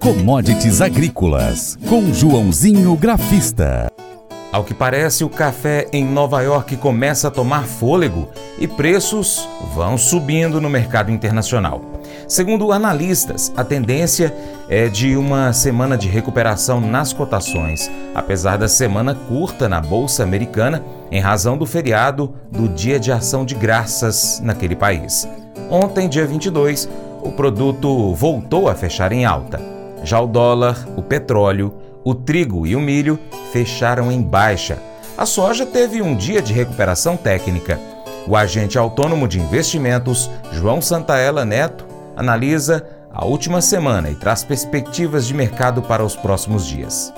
Commodities Agrícolas, com Joãozinho Grafista. Ao que parece, o café em Nova York começa a tomar fôlego e preços vão subindo no mercado internacional. Segundo analistas, a tendência é de uma semana de recuperação nas cotações, apesar da semana curta na Bolsa Americana, em razão do feriado do Dia de Ação de Graças naquele país. Ontem, dia 22, o produto voltou a fechar em alta. Já o dólar, o petróleo, o trigo e o milho fecharam em baixa. A soja teve um dia de recuperação técnica. O agente autônomo de investimentos, João Santaella Neto, analisa a última semana e traz perspectivas de mercado para os próximos dias.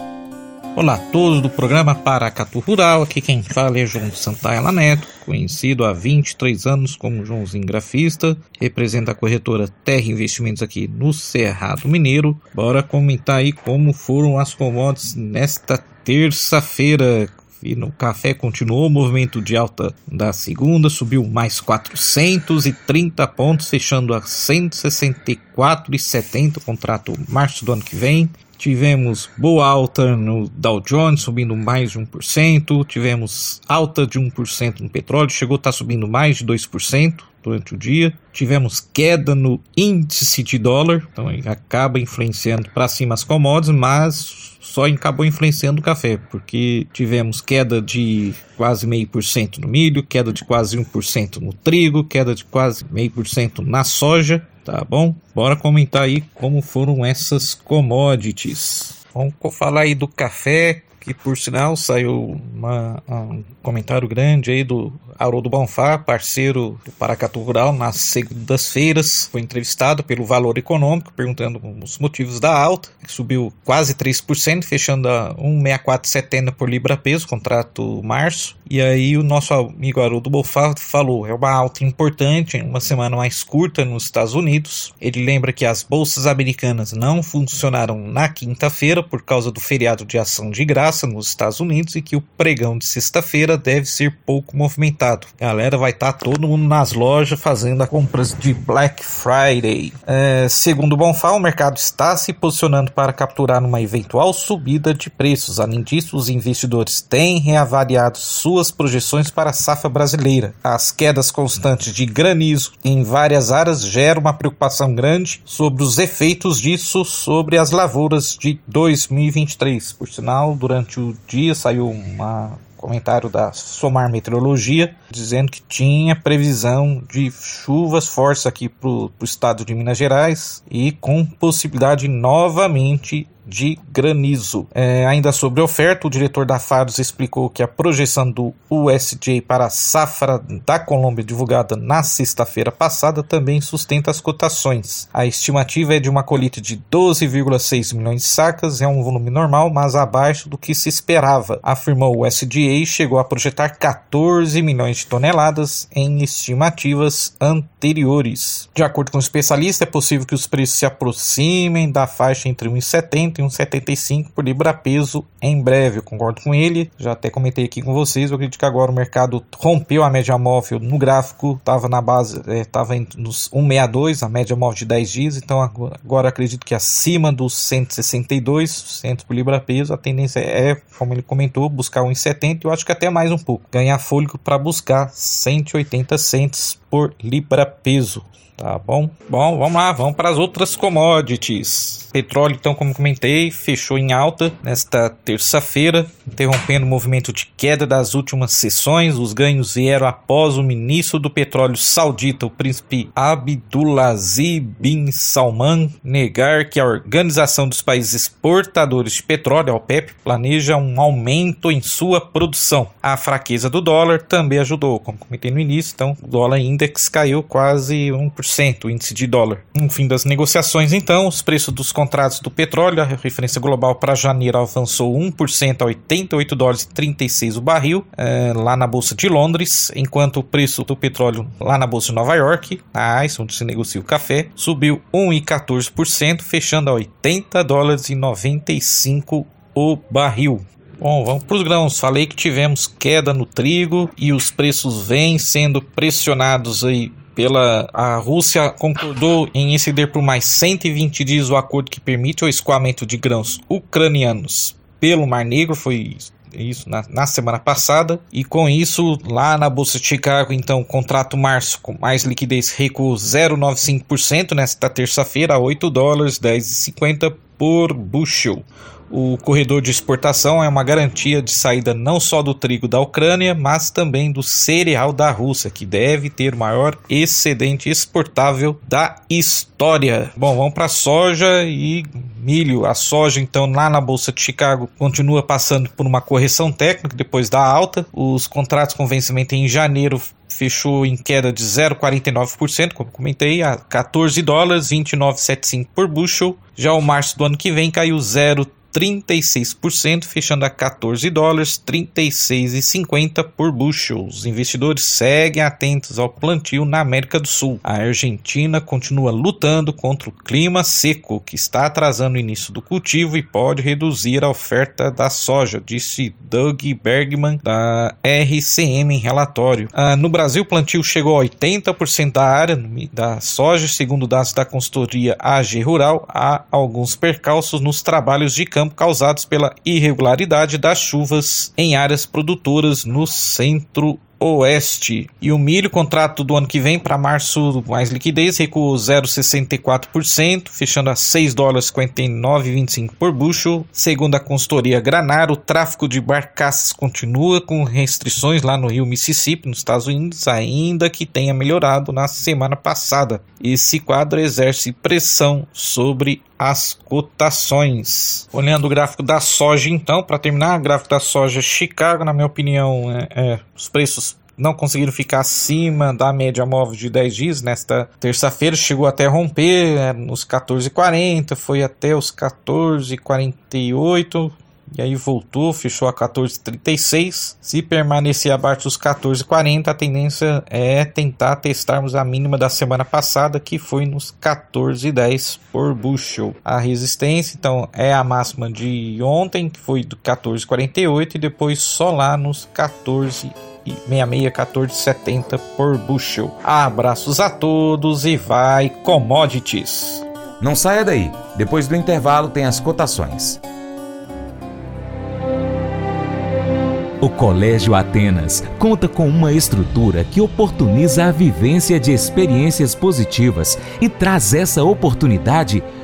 Olá a todos do programa Paracatu Rural, aqui quem fala é João Santaella Neto, conhecido há 23 anos como Joãozinho Grafista, representa a corretora Terra Investimentos aqui no Cerrado Mineiro. Bora comentar aí como foram as commodities nesta terça-feira, e no café continuou o movimento de alta da segunda, subiu mais 430 pontos, fechando a 164,70 contrato março do ano que vem. Tivemos boa alta no Dow Jones, subindo mais de 1%. Tivemos alta de 1% no petróleo, chegou a estar subindo mais de 2% durante o dia. Tivemos queda no índice de dólar, então acaba influenciando para cima as commodities, mas só acabou influenciando o café, porque tivemos queda de quase meio por cento no milho, queda de quase 1% no trigo, queda de quase meio por cento na soja tá bom? Bora comentar aí como foram essas commodities. Vamos falar aí do café, que por sinal saiu uma, um comentário grande aí do Haroldo Bonfá, parceiro do Paracatu Rural, nas segundas-feiras, foi entrevistado pelo Valor Econômico, perguntando os motivos da alta, que subiu quase 3%, fechando a 1,6470 por libra peso, contrato março, e aí o nosso amigo Haroldo Bonfá falou, é uma alta importante, uma semana mais curta nos Estados Unidos, ele lembra que as bolsas americanas não funcionaram na quinta-feira por causa do feriado de ação de graça, nos Estados Unidos e que o pregão de sexta-feira deve ser pouco movimentado. galera vai estar tá todo mundo nas lojas fazendo as compras de Black Friday. É, segundo Bonfá, o mercado está se posicionando para capturar uma eventual subida de preços. Além disso, os investidores têm reavaliado suas projeções para a safra brasileira. As quedas constantes de granizo em várias áreas geram uma preocupação grande sobre os efeitos disso sobre as lavouras de 2023. Por sinal, durante o dia saiu comentário da Somar Meteorologia dizendo que tinha previsão de chuvas fortes aqui para o estado de Minas Gerais e com possibilidade novamente de granizo. É, ainda sobre oferta, o diretor da Faros explicou que a projeção do USJ para a safra da Colômbia divulgada na sexta-feira passada também sustenta as cotações. A estimativa é de uma colheita de 12,6 milhões de sacas, é um volume normal, mas abaixo do que se esperava, afirmou o USDA e chegou a projetar 14 milhões de toneladas em estimativas anteriores. De acordo com o especialista, é possível que os preços se aproximem da faixa entre 1,70 1,75 por libra peso em breve. Eu concordo com ele, já até comentei aqui com vocês. Eu acredito que agora o mercado rompeu a média móvel no gráfico, estava na base, estava é, nos 1,62, a média móvel de 10 dias. Então agora, agora acredito que acima dos 162 centos por libra peso, a tendência é, como ele comentou, buscar 1,70. Eu acho que até mais um pouco, ganhar fôlego para buscar 180 centos por libra peso. Tá bom? Bom, vamos lá, vamos para as outras commodities. Petróleo, então, como comentei, fechou em alta nesta terça-feira, interrompendo o movimento de queda das últimas sessões. Os ganhos vieram após o ministro do petróleo saudita, o príncipe Abdulaziz bin Salman, negar que a Organização dos Países Exportadores de Petróleo, a OPEP, planeja um aumento em sua produção. A fraqueza do dólar também ajudou, como comentei no início, então o dólar index caiu quase 1%, o índice de dólar. No fim das negociações, então, os preços dos contratos do petróleo, a referência global para janeiro avançou 1% a 88 dólares e 36 o barril, é, lá na Bolsa de Londres, enquanto o preço do petróleo lá na Bolsa de Nova York, a ICE, onde se negocia o café, subiu 1,14%, fechando a 80 dólares e 95 o barril. Bom, vamos para os grãos. Falei que tivemos queda no trigo e os preços vêm sendo pressionados aí pela a Rússia concordou em exceder por mais 120 dias o acordo que permite o escoamento de grãos ucranianos pelo Mar Negro, foi isso na, na, semana passada. E com isso, lá na Bolsa de Chicago, então, contrato março com mais liquidez recuou 0,95% nesta terça-feira a 8 dólares 10,50 por bushel. O corredor de exportação é uma garantia de saída não só do trigo da Ucrânia, mas também do cereal da Rússia, que deve ter o maior excedente exportável da história. Bom, vamos para soja e milho. A soja, então, lá na Bolsa de Chicago, continua passando por uma correção técnica depois da alta. Os contratos com vencimento em janeiro fechou em queda de 0,49%, como comentei, a 14 dólares 29,75 por bushel. Já o março do ano que vem caiu 0 36%, fechando a 14 dólares 36,50 por bushel. Os investidores seguem atentos ao plantio na América do Sul. A Argentina continua lutando contra o clima seco, que está atrasando o início do cultivo e pode reduzir a oferta da soja, disse Doug Bergman da RCM em relatório. Ah, no Brasil, o plantio chegou a 80% da área da soja, segundo dados da consultoria AG Rural. Há alguns percalços nos trabalhos de campo causados pela irregularidade das chuvas em áreas produtoras no centro Oeste. E o milho, contrato do ano que vem para março, mais liquidez, recuou 0,64%, fechando a 6 dólares 59,25 por bushel. Segundo a consultoria Granar, o tráfico de barcaças continua com restrições lá no rio Mississippi, nos Estados Unidos, ainda que tenha melhorado na semana passada. Esse quadro exerce pressão sobre as cotações. Olhando o gráfico da soja, então, para terminar, o gráfico da soja Chicago, na minha opinião, é, é, os preços não conseguiram ficar acima da média móvel de 10 dias nesta terça-feira, chegou até romper é, nos 14,40, foi até os 14,48, e aí voltou, fechou a 14,36. Se permanecer abaixo dos 14,40, a tendência é tentar testarmos a mínima da semana passada, que foi nos 14,10 por bushel. A resistência, então, é a máxima de ontem, que foi do 14,48, e depois só lá nos 14 66 1470 por bushel. Abraços a todos e vai commodities. Não saia daí. Depois do intervalo tem as cotações. O Colégio Atenas conta com uma estrutura que oportuniza a vivência de experiências positivas e traz essa oportunidade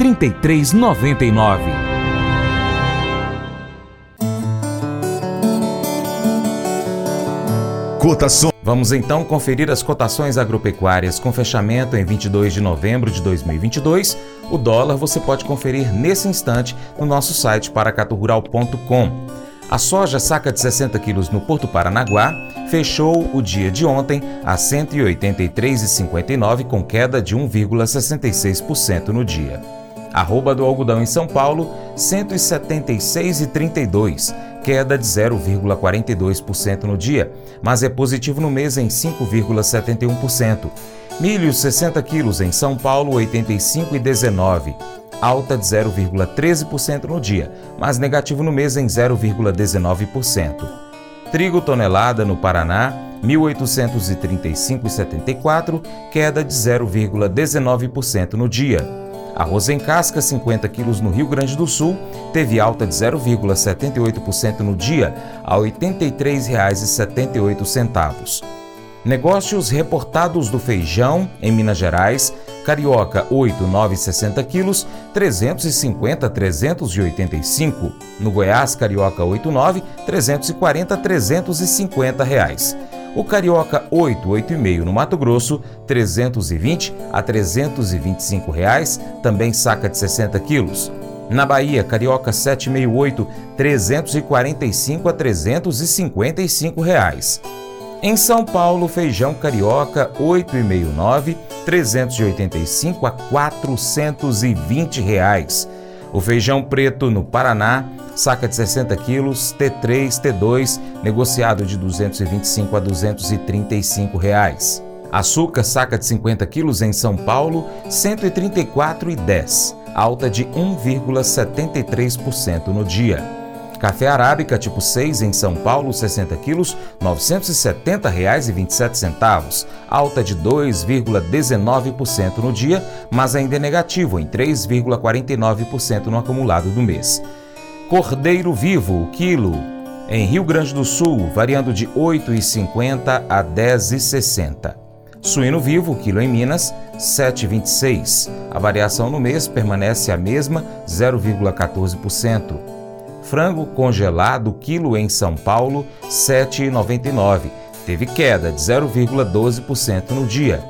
3399. Cotação. Vamos então conferir as cotações agropecuárias com fechamento em 22 de novembro de 2022. O dólar você pode conferir nesse instante no nosso site paracaturural.com. A soja saca de 60 quilos no Porto Paranaguá fechou o dia de ontem a 183,59 com queda de 1,66% no dia. Arroba do algodão em São Paulo, 176,32, queda de 0,42% no dia, mas é positivo no mês em 5,71%. Milho 60 quilos em São Paulo, 85,19 alta de 0,13% no dia, mas negativo no mês em 0,19%. Trigo tonelada no Paraná, 1.835,74, queda de 0,19% no dia. Arroz em casca, 50 quilos no Rio Grande do Sul, teve alta de 0,78% no dia, a R$ 83,78. Negócios reportados do feijão em Minas Gerais, Carioca 8, 9,60 quilos, 350 385. No Goiás, Carioca 8, 9, 340 350 reais. O Carioca 8, 8,5 no Mato Grosso, 320 a 325 reais, também saca de 60 quilos. Na Bahia, Carioca 768, 345 a 355 reais. Em São Paulo, feijão carioca 8,69 385 a 420 reais. O feijão preto no Paraná, saca de 60 quilos, T3, T2, negociado de 225 a 235 reais. Açúcar, saca de 50 quilos em São Paulo, 134,10, alta de 1,73% no dia. Café arábica tipo 6 em São Paulo, 60 quilos, R$ 970,27, alta de 2,19% no dia, mas ainda é negativo em 3,49% no acumulado do mês. Cordeiro vivo, quilo, em Rio Grande do Sul, variando de R$ 8,50 a R$ 10,60. Suíno vivo, quilo em Minas, 7,26. A variação no mês permanece a mesma, 0,14%. Frango congelado quilo em São Paulo, R$ 7,99. Teve queda de 0,12% no dia.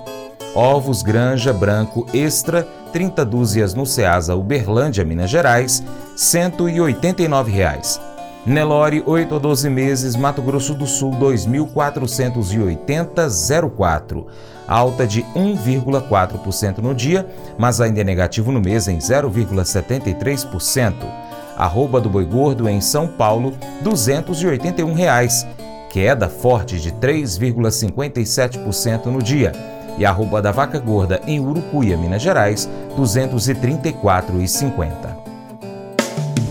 Ovos Granja Branco Extra, 30 dúzias no Ceasa Uberlândia, Minas Gerais, 189 reais. Nelore, 8 a 12 meses, Mato Grosso do Sul, 2.480,04. Alta de 1,4% no dia, mas ainda é negativo no mês em 0,73% arroba do boi gordo em São Paulo, 281 reais, queda forte de 3,57% no dia. E arroba da vaca gorda em Urucuia, Minas Gerais, R$ 234,50.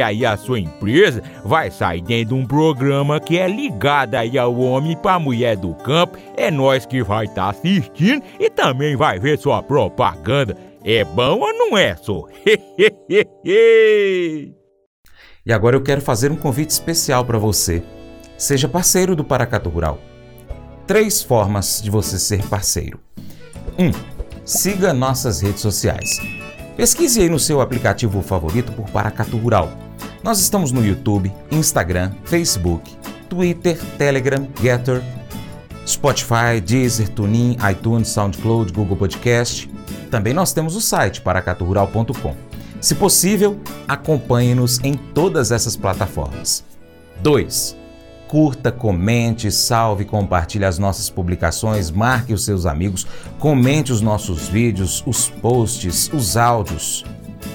aí a sua empresa vai sair dentro de um programa que é ligado aí ao homem para mulher do campo. É nós que vai estar tá assistindo e também vai ver sua propaganda. É bom ou não é, só? E agora eu quero fazer um convite especial para você. Seja parceiro do Paracato Rural. Três formas de você ser parceiro. 1. Um, siga nossas redes sociais. Pesquise aí no seu aplicativo favorito por Paracato Rural. Nós estamos no YouTube, Instagram, Facebook, Twitter, Telegram, Getter, Spotify, Deezer, TuneIn, iTunes, SoundCloud, Google Podcast. Também nós temos o site paracaturural.com. Se possível, acompanhe-nos em todas essas plataformas. 2. Curta, comente, salve, compartilhe as nossas publicações, marque os seus amigos, comente os nossos vídeos, os posts, os áudios.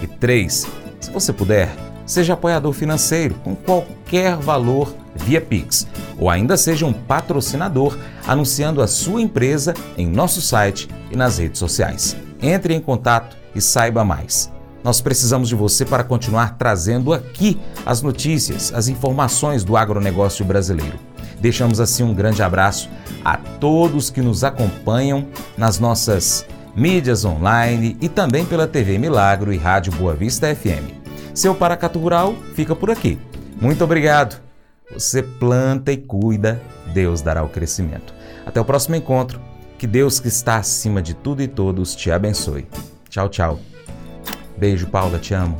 E 3. Se você puder, seja apoiador financeiro com qualquer valor via Pix, ou ainda seja um patrocinador anunciando a sua empresa em nosso site e nas redes sociais. Entre em contato e saiba mais. Nós precisamos de você para continuar trazendo aqui as notícias, as informações do agronegócio brasileiro. Deixamos assim um grande abraço a todos que nos acompanham nas nossas mídias online e também pela TV Milagro e Rádio Boa Vista FM. Seu Paracatu Rural fica por aqui. Muito obrigado. Você planta e cuida, Deus dará o crescimento. Até o próximo encontro. Que Deus que está acima de tudo e todos te abençoe. Tchau, tchau. Beijo, Paula, te amo.